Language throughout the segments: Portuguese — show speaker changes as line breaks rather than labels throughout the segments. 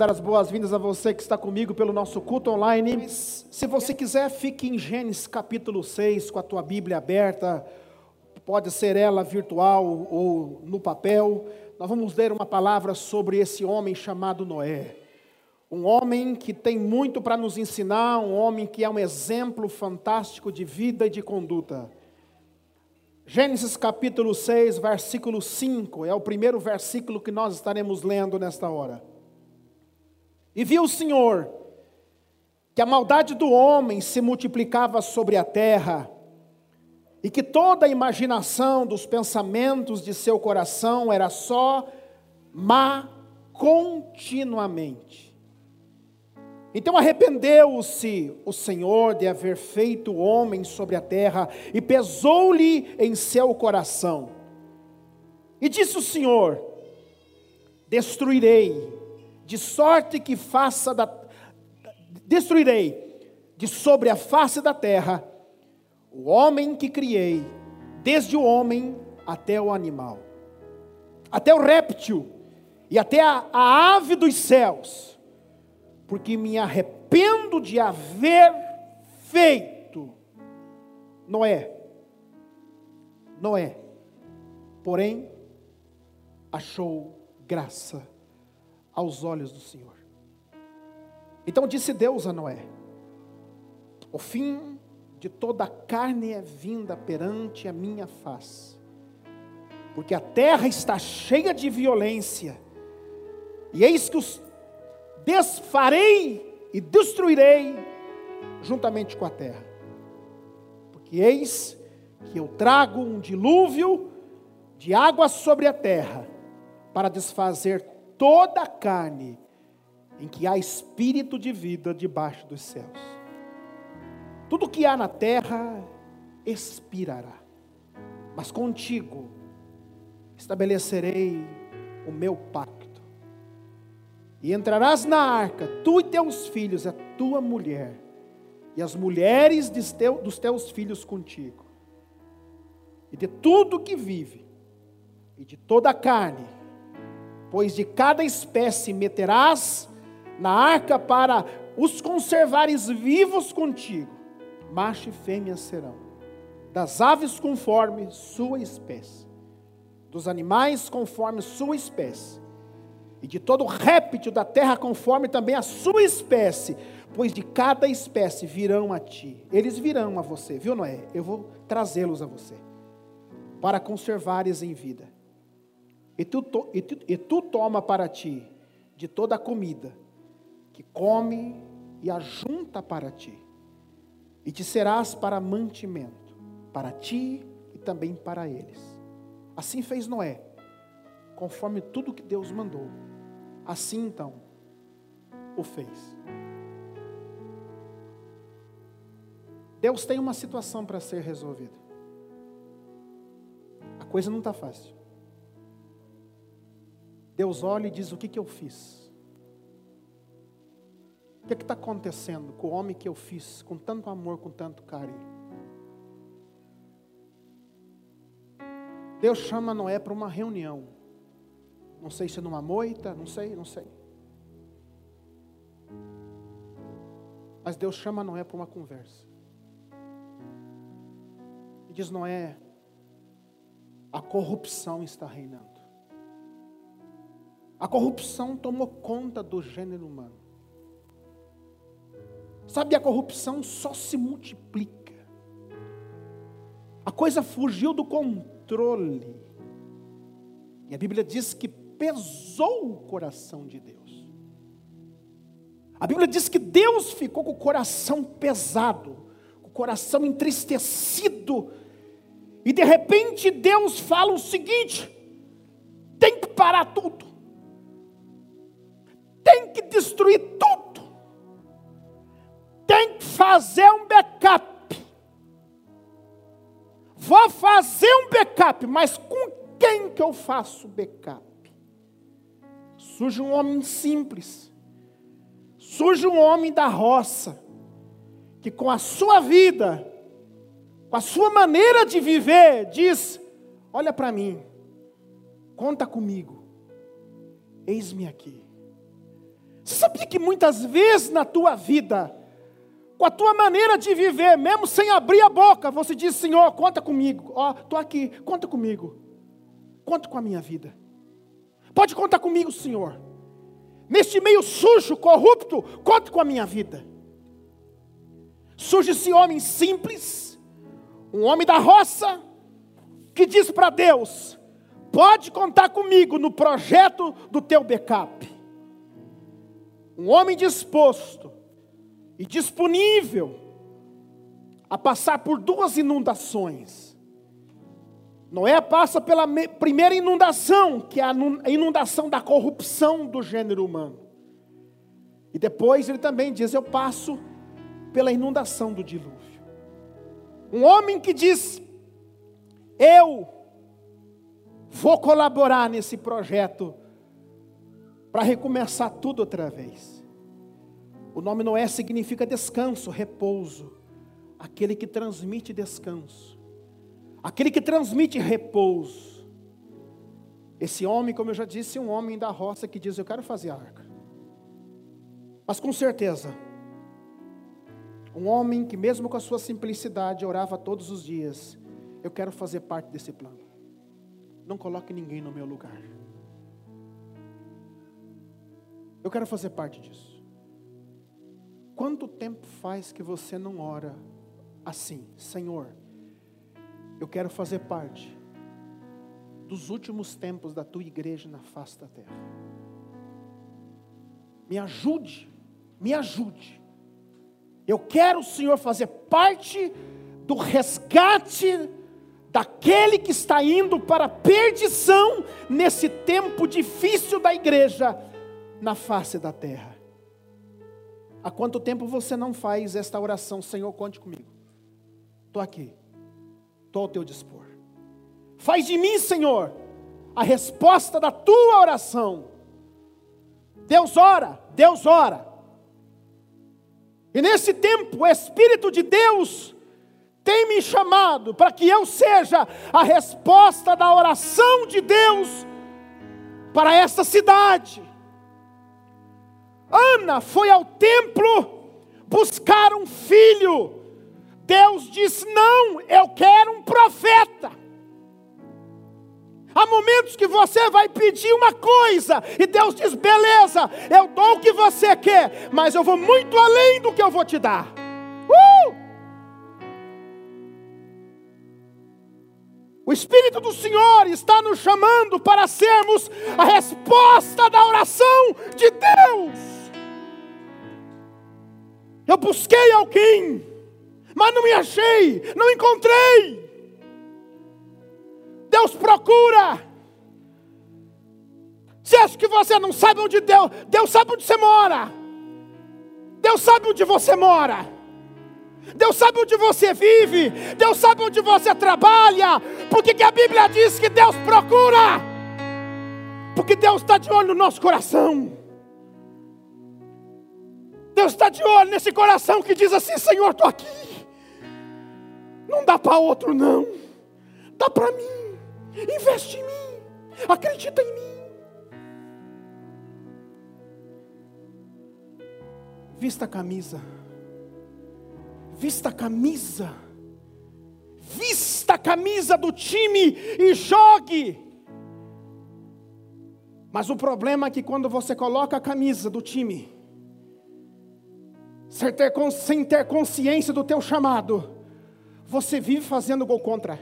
Dar as boas-vindas a você que está comigo pelo nosso culto online. Se você quiser, fique em Gênesis capítulo 6 com a tua Bíblia aberta. Pode ser ela virtual ou no papel. Nós vamos ler uma palavra sobre esse homem chamado Noé. Um homem que tem muito para nos ensinar, um homem que é um exemplo fantástico de vida e de conduta. Gênesis capítulo 6, versículo 5, é o primeiro versículo que nós estaremos lendo nesta hora. E viu o Senhor que a maldade do homem se multiplicava sobre a terra, e que toda a imaginação dos pensamentos de seu coração era só má continuamente. Então arrependeu-se o Senhor de haver feito o homem sobre a terra, e pesou-lhe em seu coração. E disse o Senhor: Destruirei de sorte que faça da destruirei de sobre a face da terra o homem que criei, desde o homem até o animal, até o réptil e até a, a ave dos céus, porque me arrependo de haver feito Noé. Noé, porém, achou graça aos olhos do Senhor. Então disse Deus a Noé: O fim de toda a carne é vinda perante a minha face, porque a terra está cheia de violência, e eis que os desfarei e destruirei juntamente com a terra. Porque eis que eu trago um dilúvio de água sobre a terra para desfazer toda a carne em que há espírito de vida debaixo dos céus. Tudo que há na terra expirará, mas contigo estabelecerei o meu pacto. E entrarás na arca, tu e teus filhos, a tua mulher, e as mulheres dos teus filhos contigo, e de tudo que vive, e de toda a carne, pois de cada espécie meterás na arca para os conservares vivos contigo, macho e fêmea serão, das aves conforme sua espécie, dos animais conforme sua espécie, e de todo réptil da terra conforme também a sua espécie, pois de cada espécie virão a ti, eles virão a você, viu Noé? Eu vou trazê-los a você, para conservares em vida. E tu, e, tu, e tu toma para ti de toda a comida que come e ajunta para ti, e te serás para mantimento, para ti e também para eles. Assim fez Noé, conforme tudo que Deus mandou. Assim então o fez. Deus tem uma situação para ser resolvida. A coisa não está fácil. Deus olha e diz: O que, que eu fiz? O que está acontecendo com o homem que eu fiz com tanto amor, com tanto carinho? Deus chama Noé para uma reunião. Não sei se é numa moita, não sei, não sei. Mas Deus chama Noé para uma conversa. E diz: Noé, a corrupção está reinando. A corrupção tomou conta do gênero humano. Sabe, a corrupção só se multiplica. A coisa fugiu do controle. E a Bíblia diz que pesou o coração de Deus. A Bíblia diz que Deus ficou com o coração pesado, com o coração entristecido. E de repente Deus fala o seguinte: tem que parar tudo tem que destruir tudo. Tem que fazer um backup. Vou fazer um backup, mas com quem que eu faço backup? Surge um homem simples. Surge um homem da roça que com a sua vida, com a sua maneira de viver, diz: Olha para mim, conta comigo, eis-me aqui. Você sabia que muitas vezes na tua vida, com a tua maneira de viver, mesmo sem abrir a boca, você diz: Senhor, conta comigo. Ó, estou aqui, conta comigo. Conta com a minha vida. Pode contar comigo, Senhor. Neste meio sujo, corrupto, conta com a minha vida. Surge esse homem simples, um homem da roça, que diz para Deus: Pode contar comigo no projeto do teu backup um homem disposto e disponível a passar por duas inundações. Noé passa pela primeira inundação, que é a inundação da corrupção do gênero humano. E depois ele também diz: Eu passo pela inundação do dilúvio. Um homem que diz: Eu vou colaborar nesse projeto para recomeçar tudo outra vez. O nome Noé significa descanso, repouso. Aquele que transmite descanso. Aquele que transmite repouso. Esse homem, como eu já disse, é um homem da roça que diz: Eu quero fazer a arca. Mas com certeza, um homem que, mesmo com a sua simplicidade, orava todos os dias: Eu quero fazer parte desse plano. Não coloque ninguém no meu lugar. Eu quero fazer parte disso. Quanto tempo faz que você não ora assim, Senhor? Eu quero fazer parte dos últimos tempos da tua igreja na face da terra. Me ajude, me ajude. Eu quero, Senhor, fazer parte do resgate daquele que está indo para a perdição nesse tempo difícil da igreja na face da terra. Há quanto tempo você não faz esta oração? Senhor, conte comigo. Estou aqui. Estou ao teu dispor. Faz de mim, Senhor, a resposta da tua oração. Deus ora, Deus ora. E nesse tempo, o Espírito de Deus tem me chamado para que eu seja a resposta da oração de Deus para essa cidade. Ana foi ao templo buscar um filho. Deus disse: Não, eu quero um profeta. Há momentos que você vai pedir uma coisa e Deus diz: beleza, eu dou o que você quer, mas eu vou muito além do que eu vou te dar. Uh! O Espírito do Senhor está nos chamando para sermos a resposta da oração de Deus. Eu busquei alguém, mas não me achei, não encontrei. Deus procura. Você acha que você não sabe onde Deus, Deus sabe onde você mora. Deus sabe onde você mora. Deus sabe onde você vive. Deus sabe onde você trabalha. Porque que a Bíblia diz que Deus procura. Porque Deus está de olho no nosso coração. Deus está de olho nesse coração que diz assim: Senhor, estou aqui. Não dá para outro, não. Dá para mim. Investe em mim. Acredita em mim. Vista a camisa. Vista a camisa. Vista a camisa do time e jogue. Mas o problema é que quando você coloca a camisa do time, sem ter, sem ter consciência do teu chamado, você vive fazendo gol contra.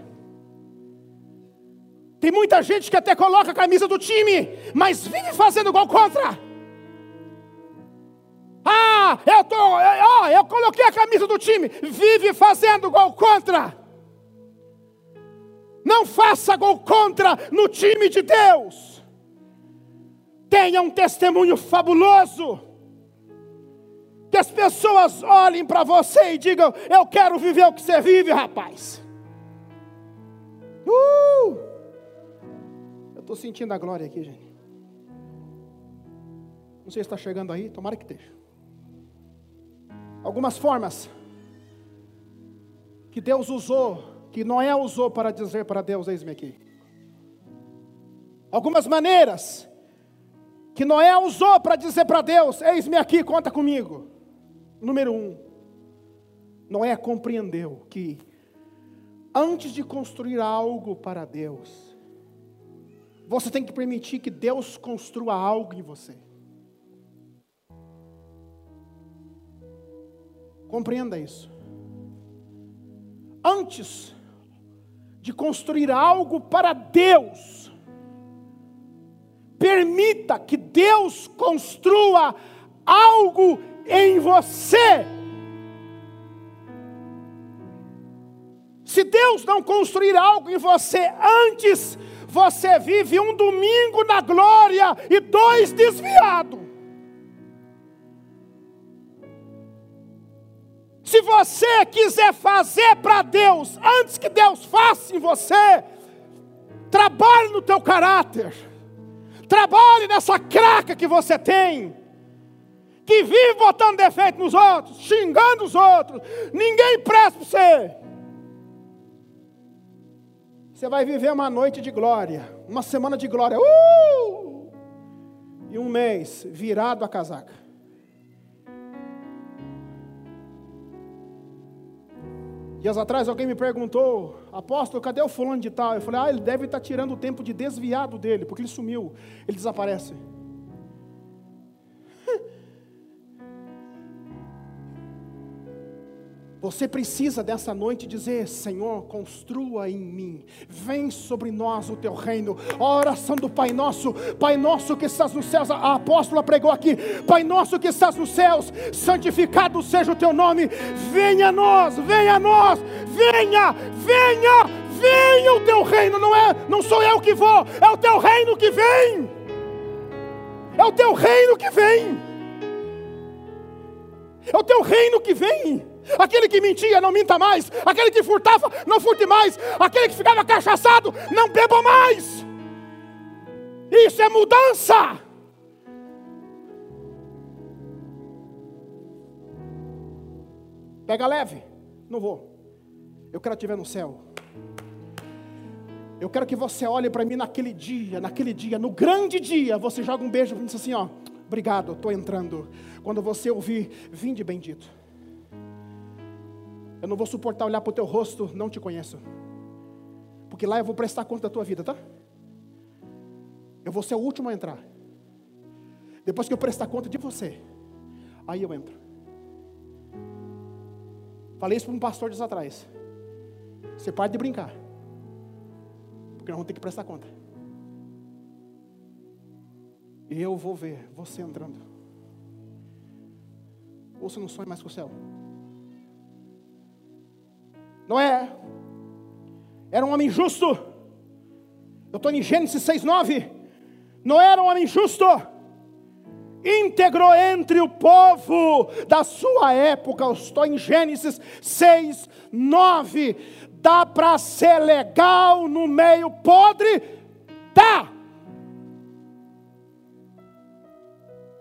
Tem muita gente que até coloca a camisa do time, mas vive fazendo gol contra. Ah, eu tô, ó, eu coloquei a camisa do time, vive fazendo gol contra. Não faça gol contra no time de Deus. Tenha um testemunho fabuloso que as pessoas olhem para você e digam: Eu quero viver o que você vive, rapaz. Uh! Eu estou sentindo a glória aqui, gente. Não sei se está chegando aí, tomara que esteja. Algumas formas que Deus usou, que Noé usou para dizer para Deus: Eis-me aqui. Algumas maneiras que Noé usou para dizer para Deus: Eis-me aqui, conta comigo. Número um, Noé compreendeu que antes de construir algo para Deus, você tem que permitir que Deus construa algo em você. Compreenda isso. Antes de construir algo para Deus, permita que Deus construa algo em você. Se Deus não construir algo em você antes, você vive um domingo na glória e dois desviados. Se você quiser fazer para Deus antes que Deus faça em você, trabalhe no teu caráter. Trabalhe nessa craca que você tem. Que vive botando defeito nos outros, xingando os outros. Ninguém presta para você. Você vai viver uma noite de glória, uma semana de glória. Uh! E um mês virado a casaca. Dias atrás alguém me perguntou, apóstolo, cadê o fulano de tal? Eu falei, ah, ele deve estar tirando o tempo de desviado dele, porque ele sumiu, ele desaparece. Você precisa dessa noite dizer: Senhor, construa em mim, vem sobre nós o teu reino. A oração do Pai Nosso, Pai Nosso que estás nos céus, a apóstola pregou aqui: Pai Nosso que estás nos céus, santificado seja o teu nome. Venha a nós, venha a nós, venha, venha, venha o teu reino. Não é, não sou eu que vou, é o teu reino que vem. É o teu reino que vem. É o teu reino que vem. Aquele que mentia, não minta mais. Aquele que furtava, não furte mais. Aquele que ficava cachaçado, não beba mais. Isso é mudança. Pega leve. Não vou. Eu quero te ver no céu. Eu quero que você olhe para mim naquele dia, naquele dia, no grande dia, você joga um beijo e diz assim, ó, obrigado, estou entrando. Quando você ouvir, vinde bendito. Eu não vou suportar olhar para o teu rosto, não te conheço. Porque lá eu vou prestar conta da tua vida, tá? Eu vou ser o último a entrar. Depois que eu prestar conta de você, aí eu entro. Falei isso para um pastor dias atrás. Você para de brincar. Porque nós vamos ter que prestar conta. E eu vou ver você entrando. Ou você não sonha mais com o céu? Noé era um homem justo. Eu estou em Gênesis 6,9. Noé era um homem justo, íntegro entre o povo da sua época. Eu estou em Gênesis 6, 9. Dá para ser legal no meio podre? Dá.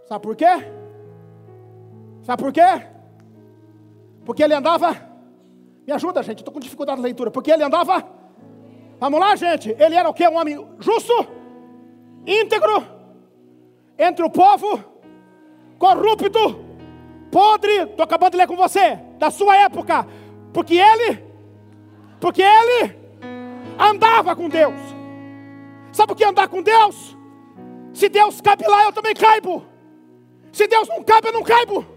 Sabe por quê? Sabe por quê? Porque ele andava me ajuda, gente, estou com dificuldade de leitura. Porque ele andava. Vamos lá, gente. Ele era o que? Um homem justo, íntegro, entre o povo, corrupto, podre. Estou acabando de ler com você, da sua época. Porque ele, porque ele andava com Deus. Sabe o que é andar com Deus? Se Deus cabe lá, eu também caibo. Se Deus não cabe, eu não caibo.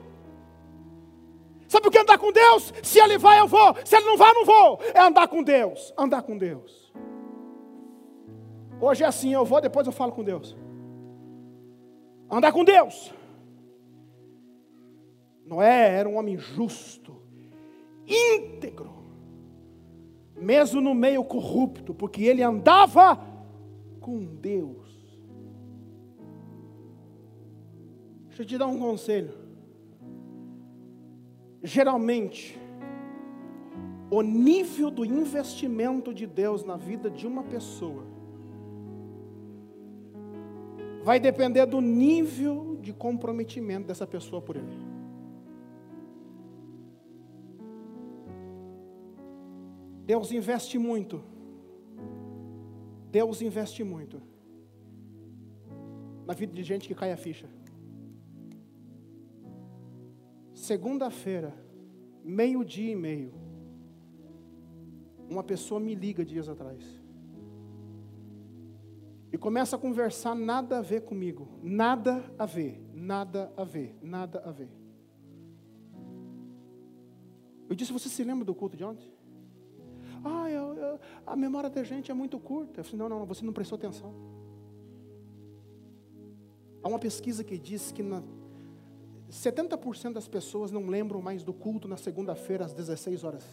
Sabe o que é andar com Deus? Se Ele vai, eu vou. Se Ele não vai, eu não vou. É andar com Deus. Andar com Deus. Hoje é assim, eu vou, depois eu falo com Deus. Andar com Deus. Noé era um homem justo, íntegro, mesmo no meio corrupto, porque ele andava com Deus. Deixa eu te dar um conselho geralmente, o nível do investimento de Deus na vida de uma pessoa vai depender do nível de comprometimento dessa pessoa por Ele. Deus investe muito. Deus investe muito na vida de gente que cai a ficha. Segunda-feira, meio-dia e meio, uma pessoa me liga dias atrás. E começa a conversar nada a ver comigo. Nada a ver, nada a ver, nada a ver. Eu disse, você se lembra do culto de ontem? Ah, eu, eu, a memória da gente é muito curta. Eu falei, não, não, você não prestou atenção. Há uma pesquisa que diz que na, 70% das pessoas não lembram mais do culto na segunda-feira às 16 horas.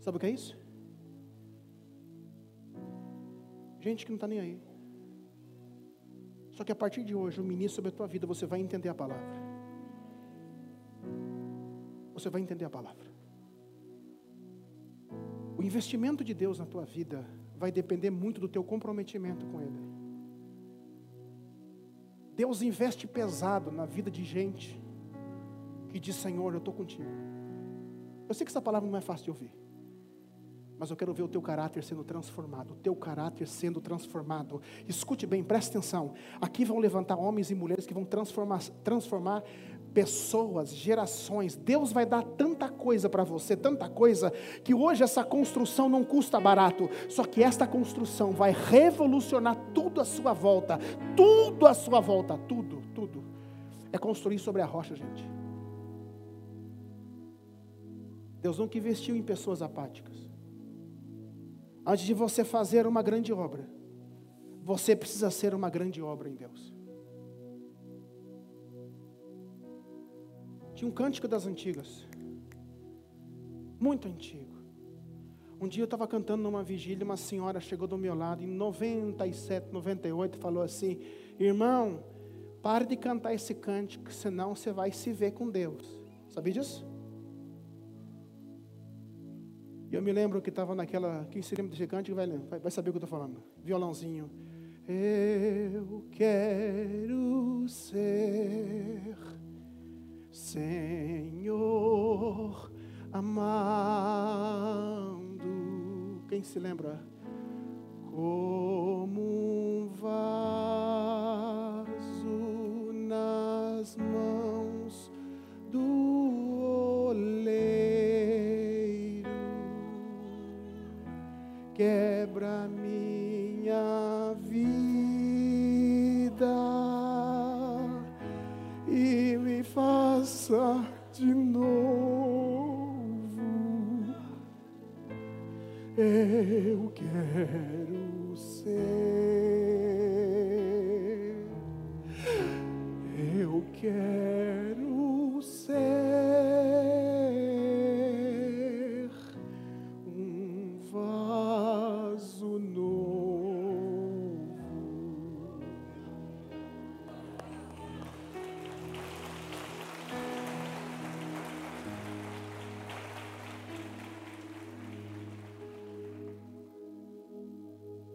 Sabe o que é isso? Gente que não está nem aí. Só que a partir de hoje, o ministro sobre a tua vida, você vai entender a palavra. Você vai entender a palavra. O investimento de Deus na tua vida vai depender muito do teu comprometimento com Ele. Deus investe pesado na vida de gente que diz: Senhor, eu estou contigo. Eu sei que essa palavra não é fácil de ouvir, mas eu quero ver o teu caráter sendo transformado, o teu caráter sendo transformado. Escute bem, preste atenção. Aqui vão levantar homens e mulheres que vão transformar, transformar pessoas, gerações. Deus vai dar tanta coisa para você, tanta coisa, que hoje essa construção não custa barato. Só que esta construção vai revolucionar tudo à sua volta. Tudo à sua volta, tudo, tudo. É construir sobre a rocha, gente. Deus nunca investiu em pessoas apáticas. Antes de você fazer uma grande obra, você precisa ser uma grande obra em Deus. Tinha um cântico das antigas, muito antigo. Um dia eu estava cantando numa vigília, uma senhora chegou do meu lado, em 97, 98, falou assim: Irmão, pare de cantar esse cântico, senão você vai se ver com Deus. Sabia disso? E eu me lembro que estava naquela. Quem se lembra desse cântico vai, vai saber o que eu estou falando. Violãozinho. Eu quero ser Senhor, amando. Quem se lembra? Como quero ser, eu quero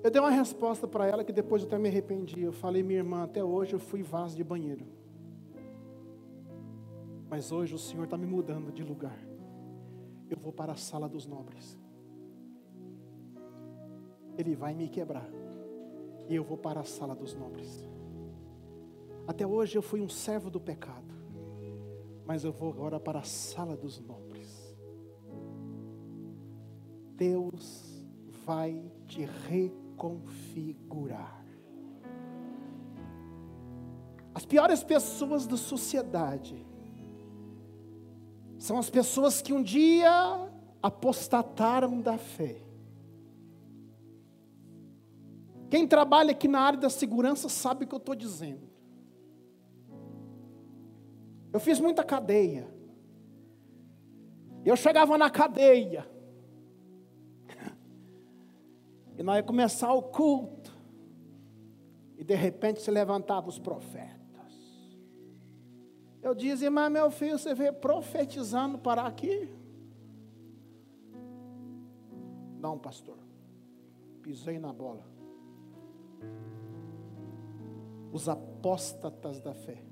Eu dei uma resposta para ela que depois eu até me arrependi. Eu falei, minha irmã, até hoje eu fui vaso de banheiro. Mas hoje o Senhor está me mudando de lugar. Eu vou para a sala dos nobres. Ele vai me quebrar. E eu vou para a sala dos nobres. Até hoje eu fui um servo do pecado. Mas eu vou agora para a sala dos nobres. Deus vai te reconhecer configurar. As piores pessoas da sociedade são as pessoas que um dia apostataram da fé. Quem trabalha aqui na área da segurança sabe o que eu estou dizendo. Eu fiz muita cadeia. Eu chegava na cadeia. E nós ia começar o culto. E de repente se levantavam os profetas. Eu dizia, mas meu filho, você veio profetizando para aqui? Não, pastor. Pisei na bola. Os apóstatas da fé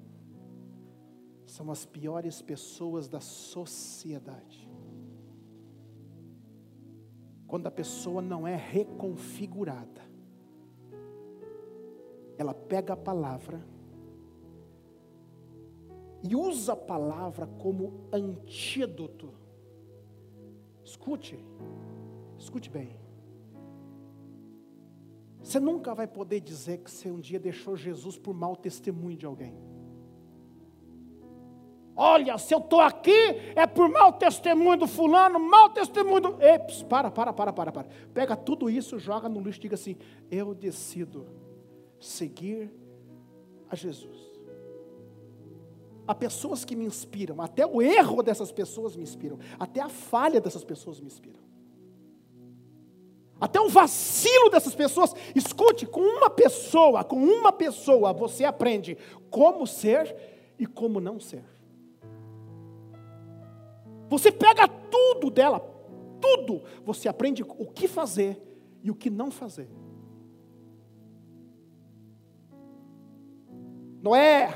são as piores pessoas da sociedade quando a pessoa não é reconfigurada. ela pega a palavra e usa a palavra como antídoto. Escute, escute bem. Você nunca vai poder dizer que você um dia deixou Jesus por mau testemunho de alguém. Olha, se eu estou aqui é por mau testemunho do fulano, mau testemunho do. Eps, para, para, para, para, para. Pega tudo isso, joga no lixo e diga assim: eu decido seguir a Jesus. Há pessoas que me inspiram, até o erro dessas pessoas me inspiram, até a falha dessas pessoas me inspiram até o vacilo dessas pessoas. Escute, com uma pessoa, com uma pessoa, você aprende como ser e como não ser. Você pega tudo dela, tudo, você aprende o que fazer e o que não fazer. Noé,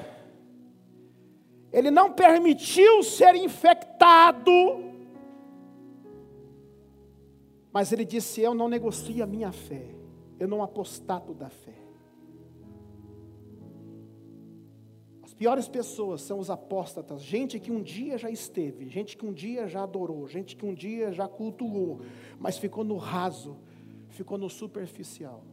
ele não permitiu ser infectado mas ele disse: Eu não negocio a minha fé, eu não apostato da fé. Piores pessoas são os apóstatas, gente que um dia já esteve, gente que um dia já adorou, gente que um dia já cultuou, mas ficou no raso, ficou no superficial.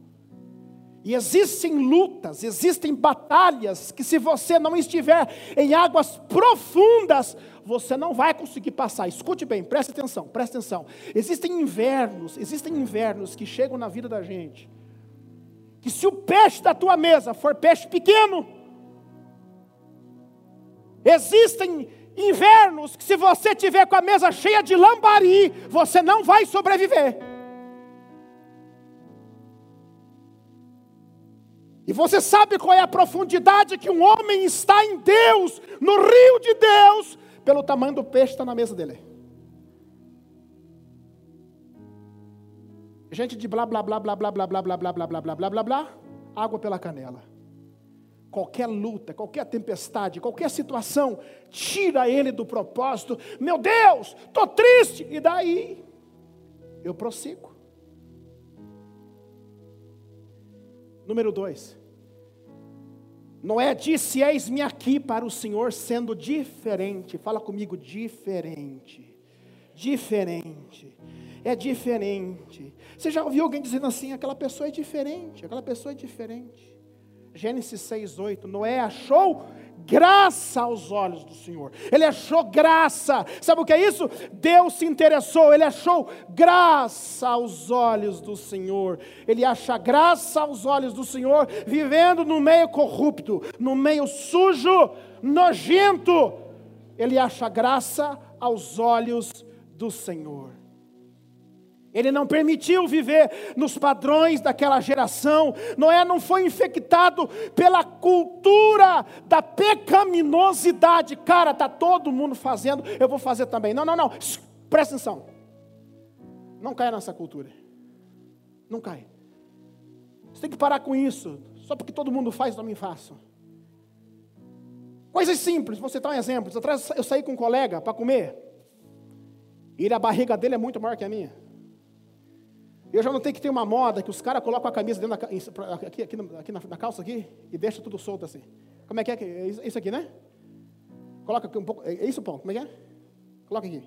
E existem lutas, existem batalhas que, se você não estiver em águas profundas, você não vai conseguir passar. Escute bem, preste atenção, preste atenção. Existem invernos, existem invernos que chegam na vida da gente. Que se o peixe da tua mesa for peixe pequeno, existem invernos que se você tiver com a mesa cheia de lambari, você não vai sobreviver. E você sabe qual é a profundidade que um homem está em Deus, no rio de Deus, pelo tamanho do peixe que está na mesa dele. Gente de blá blá blá blá blá blá blá blá blá blá blá blá blá blá blá, água pela canela. Qualquer luta, qualquer tempestade, qualquer situação, tira ele do propósito. Meu Deus, estou triste. E daí? Eu prossigo. Número dois. Noé disse: Eis-me aqui para o Senhor sendo diferente. Fala comigo, diferente. Diferente. É diferente. Você já ouviu alguém dizendo assim: aquela pessoa é diferente, aquela pessoa é diferente. Gênesis 6, 8. Noé achou graça aos olhos do Senhor. Ele achou graça. Sabe o que é isso? Deus se interessou, ele achou graça aos olhos do Senhor. Ele acha graça aos olhos do Senhor, vivendo no meio corrupto, no meio sujo, nojento. Ele acha graça aos olhos do Senhor. Ele não permitiu viver nos padrões daquela geração. Noé não foi infectado pela cultura da pecaminosidade. Cara, está todo mundo fazendo, eu vou fazer também. Não, não, não. Presta atenção. Não caia nessa cultura. Não cai. Você tem que parar com isso. Só porque todo mundo faz, também faço. Coisas simples, vou citar um exemplo. Eu saí com um colega para comer. E a barriga dele é muito maior que a minha. Eu já não tenho que ter uma moda que os caras colocam a camisa dentro da, aqui, aqui, aqui na, na, calça aqui e deixa tudo solto assim. Como é que é? É isso aqui, né? Coloca aqui um pouco. É isso, pão? Como é que é? Coloca aqui.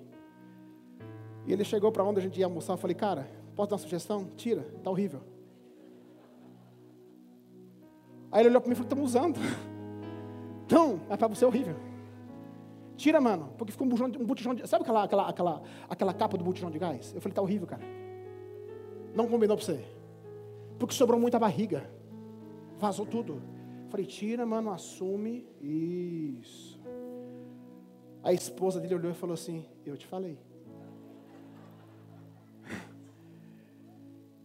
E ele chegou para onde a gente ia almoçar. Eu falei, cara, posso dar uma sugestão? Tira, tá horrível. Aí ele olhou para mim e falou, estamos usando. Então, é para você horrível. Tira, mano, porque ficou um botijão, um botijão de. Sabe aquela, aquela, aquela, aquela capa do botijão de gás? Eu falei, tá horrível, cara. Não combinou para você. Porque sobrou muita barriga. Vazou tudo. Falei, tira, mano, assume. Isso. A esposa dele olhou e falou assim: Eu te falei.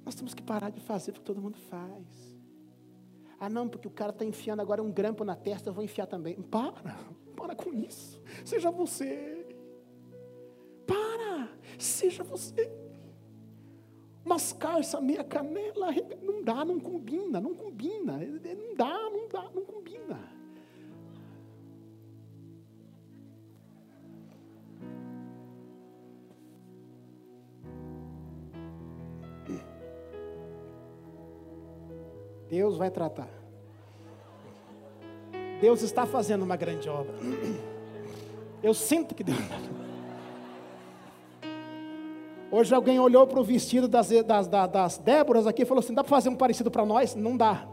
Nós temos que parar de fazer porque todo mundo faz. Ah, não, porque o cara está enfiando agora um grampo na testa, eu vou enfiar também. Para, para com isso. Seja você. Para, seja você mascar essa meia canela, não dá, não combina, não combina, não dá, não dá, não combina. Deus vai tratar. Deus está fazendo uma grande obra. Eu sinto que Deus. Hoje alguém olhou para o vestido das, das, das, das Déboras aqui e falou assim: dá para fazer um parecido para nós? Não dá.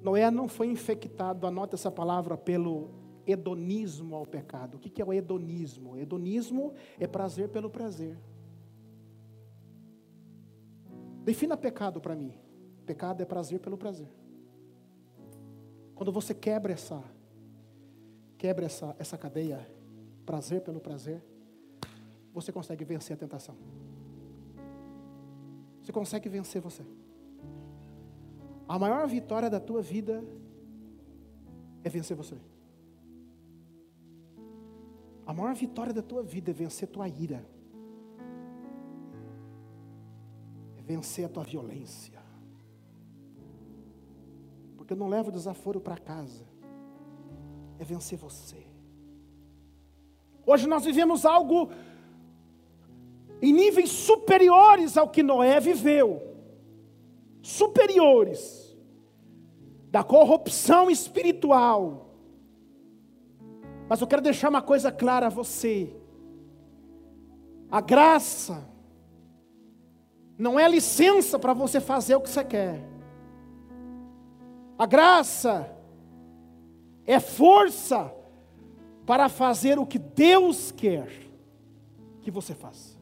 Noé não foi infectado, anota essa palavra, pelo hedonismo ao pecado. O que é o hedonismo? Hedonismo é prazer pelo prazer. Defina pecado para mim. Pecado é prazer pelo prazer. Quando você quebra essa quebra essa, essa cadeia, prazer pelo prazer, você consegue vencer a tentação. Você consegue vencer você. A maior vitória da tua vida é vencer você. A maior vitória da tua vida é vencer tua ira. É vencer a tua violência. Porque eu não levo desaforo para casa. É vencer você. Hoje nós vivemos algo em níveis superiores ao que Noé viveu. Superiores. Da corrupção espiritual mas eu quero deixar uma coisa clara a você: a graça não é licença para você fazer o que você quer. A graça é força para fazer o que Deus quer que você faça.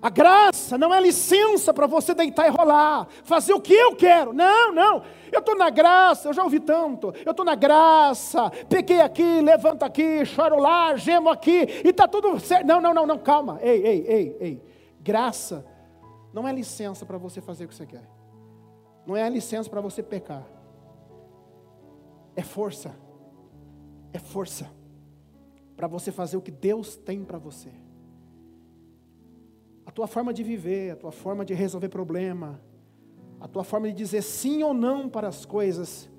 A graça não é licença para você deitar e rolar, fazer o que eu quero. Não, não. Eu estou na graça, eu já ouvi tanto. Eu estou na graça, peguei aqui, levanto aqui, choro lá, gemo aqui, e está tudo certo. Não, não, não, não, calma. Ei, ei, ei, ei. Graça não é licença para você fazer o que você quer. Não é licença para você pecar. É força. É força para você fazer o que Deus tem para você a tua forma de viver, a tua forma de resolver problema, a tua forma de dizer sim ou não para as coisas,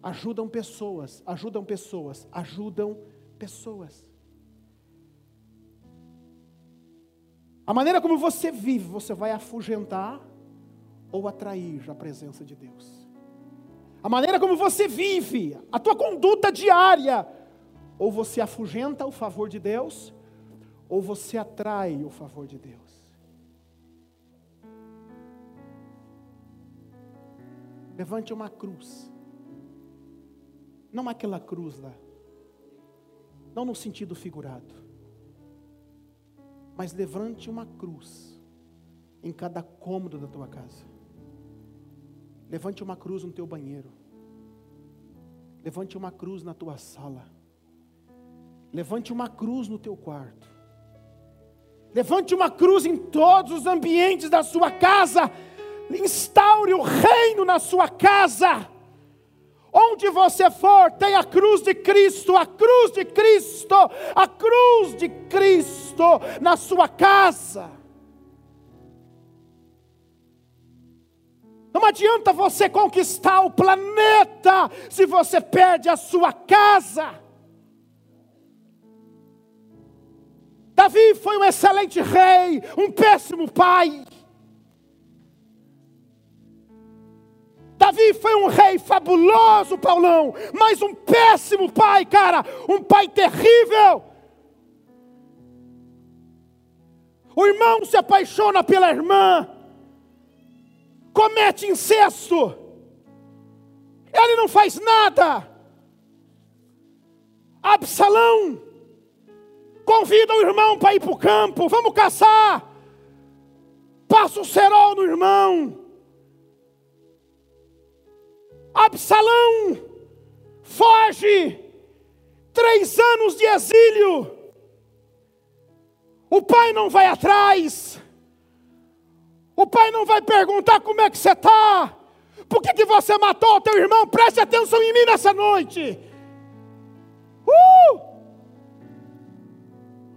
ajudam pessoas, ajudam pessoas, ajudam pessoas. A maneira como você vive, você vai afugentar ou atrair a presença de Deus. A maneira como você vive, a tua conduta diária, ou você afugenta o favor de Deus, ou você atrai o favor de Deus. Levante uma cruz. Não aquela cruz lá. Não no sentido figurado. Mas levante uma cruz em cada cômodo da tua casa. Levante uma cruz no teu banheiro. Levante uma cruz na tua sala. Levante uma cruz no teu quarto. Levante uma cruz em todos os ambientes da sua casa instaure o reino na sua casa. Onde você for, tem a cruz de Cristo, a cruz de Cristo, a cruz de Cristo na sua casa. Não adianta você conquistar o planeta se você perde a sua casa. Davi foi um excelente rei, um péssimo pai. Davi foi um rei fabuloso, Paulão, mas um péssimo pai, cara, um pai terrível. O irmão se apaixona pela irmã, comete incesto, ele não faz nada. Absalão convida o irmão para ir para o campo, vamos caçar. Passa o cerol no irmão. Absalão foge, três anos de exílio. O pai não vai atrás, o pai não vai perguntar como é que você está, por que, que você matou o teu irmão? Preste atenção em mim nessa noite. Uh!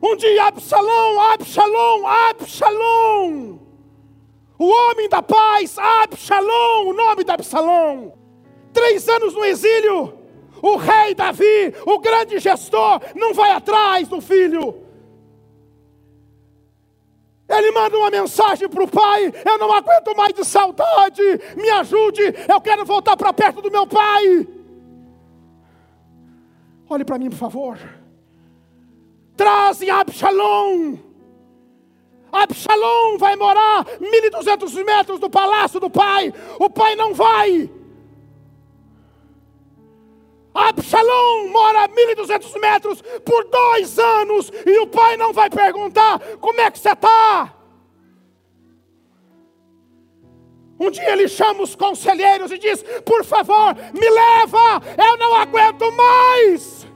Um dia Absalão, Absalão, Absalão, o homem da paz, Absalão, o nome de Absalão três anos no exílio, o rei Davi, o grande gestor, não vai atrás do filho. Ele manda uma mensagem para o pai: Eu não aguento mais de saudade, me ajude, eu quero voltar para perto do meu pai. Olhe para mim, por favor. Trazem Absalom. Absalom vai morar 1.200 metros do palácio do pai. O pai não vai. Absalom mora a 1.200 metros por dois anos e o pai não vai perguntar como é que você está. Um dia ele chama os conselheiros e diz: Por favor, me leva, eu não aguento mais.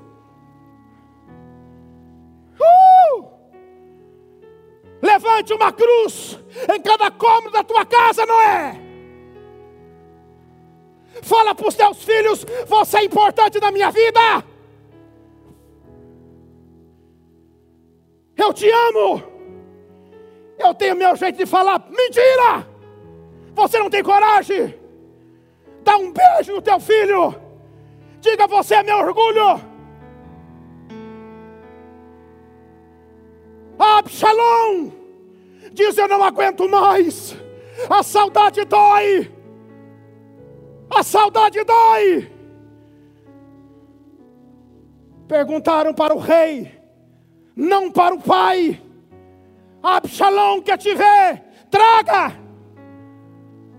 Uh! Levante uma cruz em cada cômodo da tua casa, não é? Fala para os teus filhos: você é importante na minha vida. Eu te amo. Eu tenho meu jeito de falar. Mentira! Você não tem coragem. Dá um beijo no teu filho. Diga: você é meu orgulho. Absalom diz: Eu não aguento mais. A saudade dói. A saudade dói. Perguntaram para o rei, não para o pai. Absalão quer te ver, traga.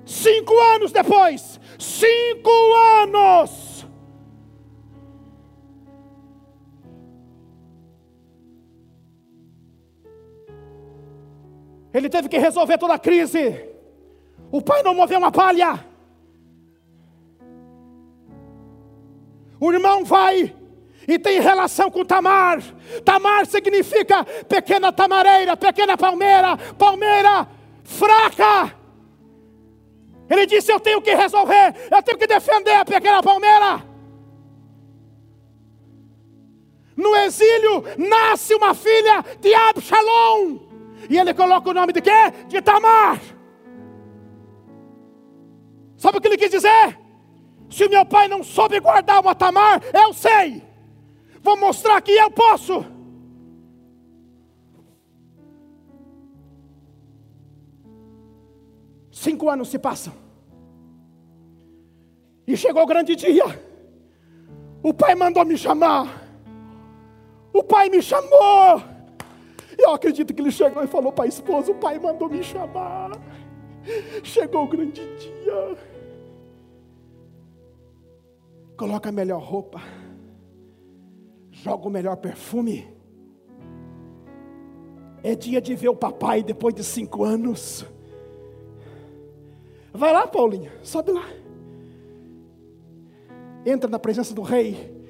Cinco anos depois, cinco anos. Ele teve que resolver toda a crise. O pai não moveu uma palha. O irmão vai e tem relação com Tamar. Tamar significa pequena tamareira, pequena palmeira, palmeira fraca. Ele disse: Eu tenho que resolver, eu tenho que defender a pequena palmeira. No exílio nasce uma filha de Absalom. E ele coloca o nome de quê? De Tamar. Sabe o que ele quis dizer? Se meu pai não soube guardar uma tamar, eu sei. Vou mostrar que eu posso. Cinco anos se passam. E chegou o grande dia. O pai mandou me chamar. O pai me chamou. Eu acredito que ele chegou e falou para a esposa: O pai mandou me chamar. Chegou o grande dia coloca a melhor roupa, joga o melhor perfume. É dia de ver o papai depois de cinco anos. Vai lá, Paulinho, sobe lá. Entra na presença do rei.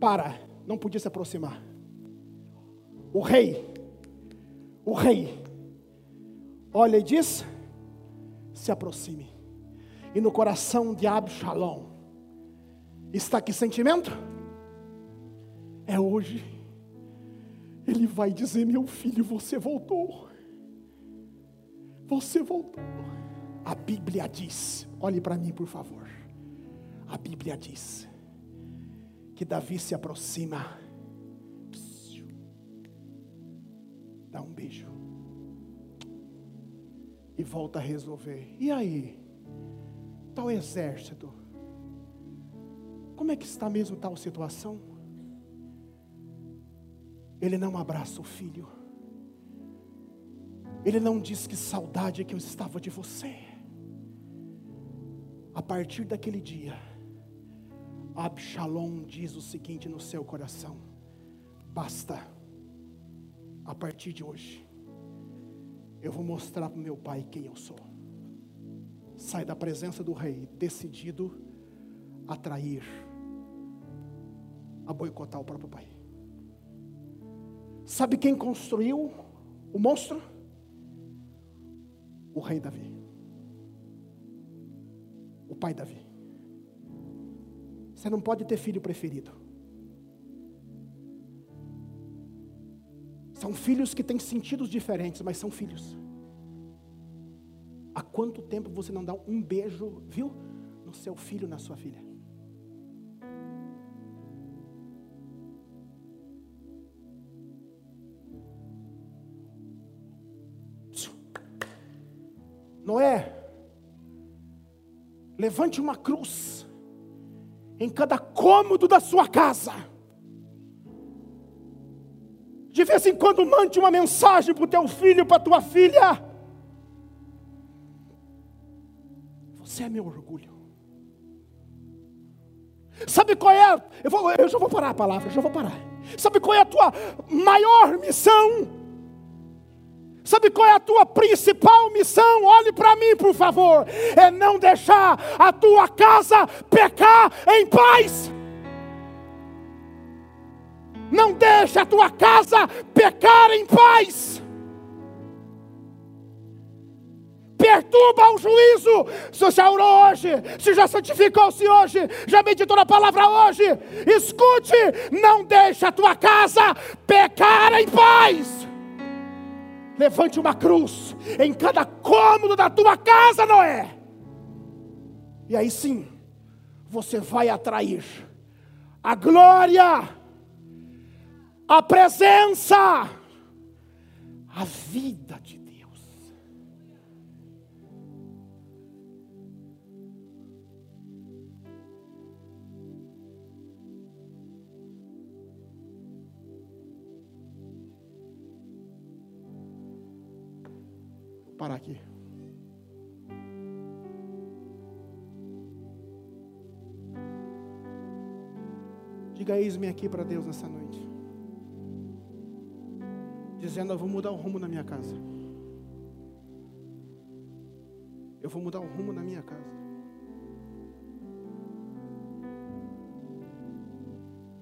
Para, não podia se aproximar. O rei, o rei, olha e diz: se aproxime. E no coração de Absalom, Está que sentimento? É hoje. Ele vai dizer: Meu filho, você voltou. Você voltou. A Bíblia diz: Olhe para mim, por favor. A Bíblia diz que Davi se aproxima, dá um beijo e volta a resolver. E aí? Tal exército como é que está mesmo tal situação? Ele não abraça o filho. Ele não diz que saudade que eu estava de você. A partir daquele dia, Absalom diz o seguinte no seu coração: basta, a partir de hoje, eu vou mostrar para meu pai quem eu sou. Sai da presença do rei, decidido a trair a boicotar o próprio pai. Sabe quem construiu o monstro? O rei Davi. O pai Davi. Você não pode ter filho preferido. São filhos que têm sentidos diferentes, mas são filhos. Há quanto tempo você não dá um beijo, viu? No seu filho, na sua filha? Levante uma cruz em cada cômodo da sua casa. De vez em quando mande uma mensagem para o teu filho, para a tua filha. Você é meu orgulho. Sabe qual é? Eu, vou, eu já vou parar a palavra, já vou parar. Sabe qual é a tua maior missão? Sabe qual é a tua principal missão? Olhe para mim, por favor. É não deixar a tua casa pecar em paz. Não deixe a tua casa pecar em paz. perturba o juízo. Se já orou hoje, se já santificou-se hoje, já meditou na palavra hoje, escute, não deixe a tua casa pecar em paz. Levante uma cruz em cada cômodo da tua casa, Noé. E aí sim, você vai atrair a glória, a presença, a vida de parar aqui. Diga eis-me aqui para Deus nessa noite. Dizendo, eu vou mudar o rumo na minha casa. Eu vou mudar o rumo na minha casa.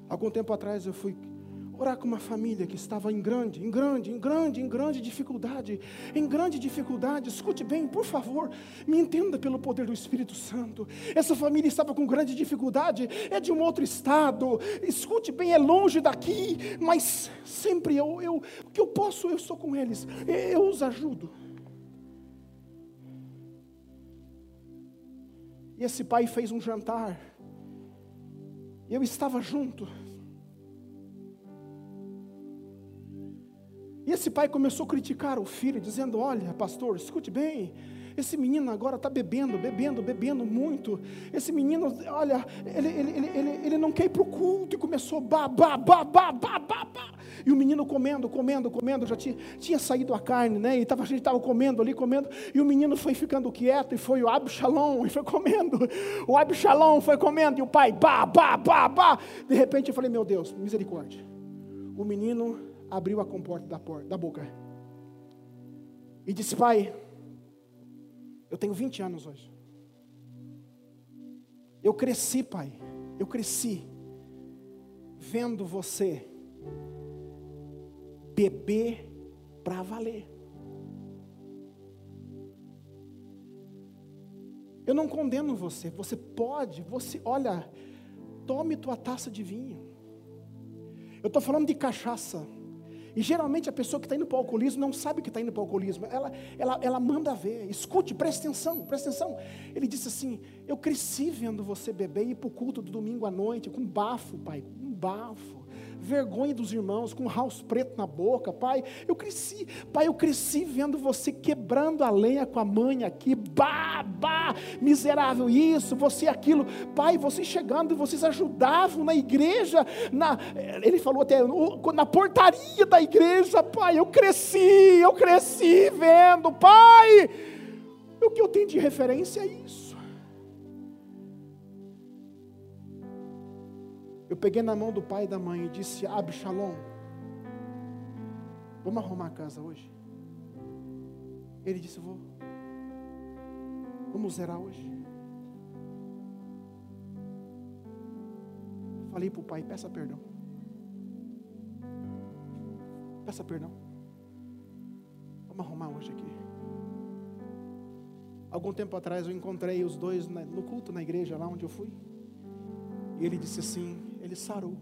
Algum tempo atrás eu fui orar com uma família que estava em grande, em grande, em grande, em grande dificuldade, em grande dificuldade. Escute bem, por favor, me entenda pelo poder do Espírito Santo. Essa família estava com grande dificuldade, é de um outro estado. Escute bem, é longe daqui, mas sempre eu, eu, o que eu posso, eu sou com eles, eu os ajudo. E esse pai fez um jantar. Eu estava junto. E esse pai começou a criticar o filho, dizendo: Olha, pastor, escute bem. Esse menino agora está bebendo, bebendo, bebendo muito. Esse menino, olha, ele, ele, ele, ele, não quer ir para o culto e começou ba, ba, ba, ba, ba, ba, ba. E o menino comendo, comendo, comendo, já tinha, tinha saído a carne, né? E tava, a gente estava comendo ali, comendo. E o menino foi ficando quieto e foi o Absalom, e foi comendo. O Absalom foi comendo e o pai, ba, ba, ba, ba. De repente eu falei: Meu Deus, misericórdia. O menino abriu a comporta da, porta, da boca e disse: Pai, eu tenho 20 anos hoje. Eu cresci, pai, eu cresci vendo você beber para valer. Eu não condeno você, você pode, você, olha, tome tua taça de vinho. Eu estou falando de cachaça. E geralmente a pessoa que está indo para o alcoolismo não sabe que está indo para o alcoolismo. Ela, ela, ela manda ver. Escute, preste atenção, preste atenção. Ele disse assim: Eu cresci vendo você beber e ir para o culto do domingo à noite, com bafo, pai, um bafo vergonha dos irmãos, com um house preto na boca, pai. Eu cresci, pai, eu cresci vendo você quebrando a lenha com a mãe aqui, bah, miserável isso, você aquilo, pai, vocês chegando, vocês ajudavam na igreja, na, ele falou até na portaria da igreja, pai, eu cresci, eu cresci vendo, pai. O que eu tenho de referência é isso. Eu peguei na mão do pai e da mãe e disse: Absalom, vamos arrumar a casa hoje? Ele disse: Vou. Vamos zerar hoje. Falei para o pai: Peça perdão. Peça perdão. Vamos arrumar hoje aqui. Algum tempo atrás eu encontrei os dois no culto na igreja, lá onde eu fui. E ele disse assim: ele sarou.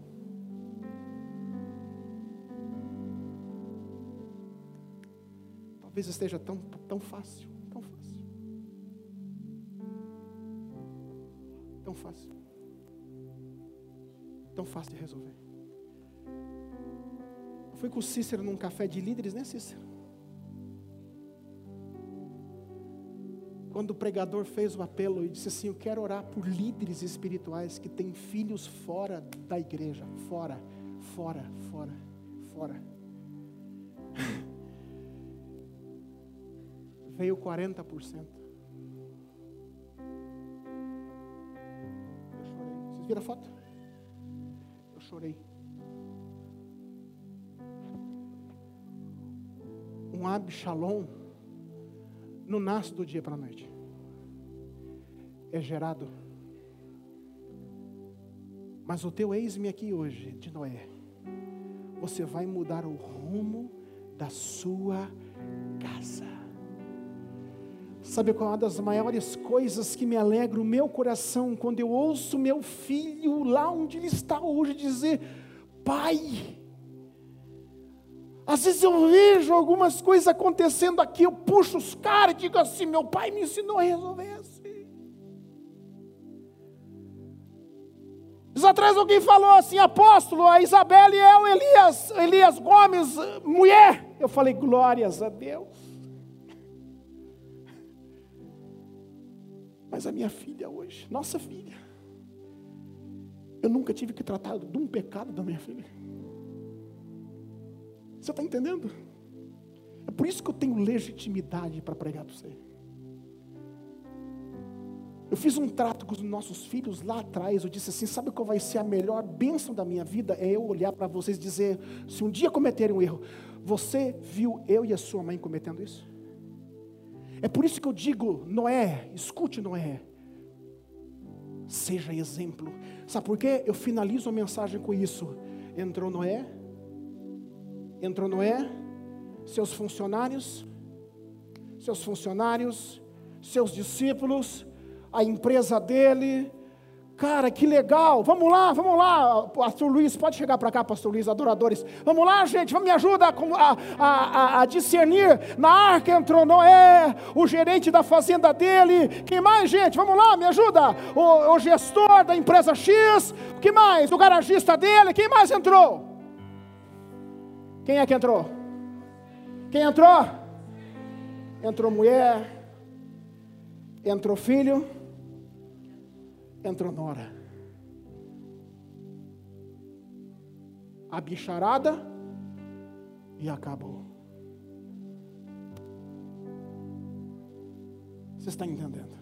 Talvez esteja tão, tão fácil, tão fácil. Tão fácil. Tão fácil de resolver. Eu fui com o Cícero num café de líderes, né, Cícero? Quando o pregador fez o apelo e disse assim: Eu quero orar por líderes espirituais que têm filhos fora da igreja, fora, fora, fora, fora. Veio 40%. Eu chorei. Vocês viram a foto? Eu chorei. Um Absalom não nasce do dia para a noite. É gerado. Mas o teu eis-me aqui hoje, de Noé. Você vai mudar o rumo da sua casa. Sabe qual é uma das maiores coisas que me alegra o meu coração quando eu ouço meu filho lá onde ele está hoje dizer: Pai, às vezes eu vejo algumas coisas acontecendo aqui, eu puxo os caras e digo assim: meu pai me ensinou a resolver assim. Dias atrás alguém falou assim, apóstolo, a Isabelle é o Elias, Elias Gomes, mulher. Eu falei, glórias a Deus. Mas a minha filha hoje, nossa filha, eu nunca tive que tratar de um pecado da minha filha. Você está entendendo? É por isso que eu tenho legitimidade para pregar para você. Eu fiz um trato com os nossos filhos lá atrás. Eu disse assim: sabe qual vai ser a melhor bênção da minha vida? É eu olhar para vocês e dizer: se um dia cometerem um erro, você viu eu e a sua mãe cometendo isso? É por isso que eu digo: Noé, escute Noé, seja exemplo. Sabe por quê? Eu finalizo a mensagem com isso. Entrou Noé, entrou Noé, seus funcionários, seus funcionários, seus discípulos, a empresa dele. Cara, que legal. Vamos lá, vamos lá. Pastor Luiz, pode chegar para cá, Pastor Luiz, adoradores. Vamos lá, gente, vamos me ajuda a, a, a, a, discernir. Na arca entrou Noé, o gerente da fazenda dele. Quem mais, gente? Vamos lá, me ajuda. O, o gestor da empresa X. Que mais? O garagista dele. Quem mais entrou? Quem é que entrou? Quem entrou? Entrou mulher, entrou filho, entrou nora. A bicharada e acabou. Você está entendendo?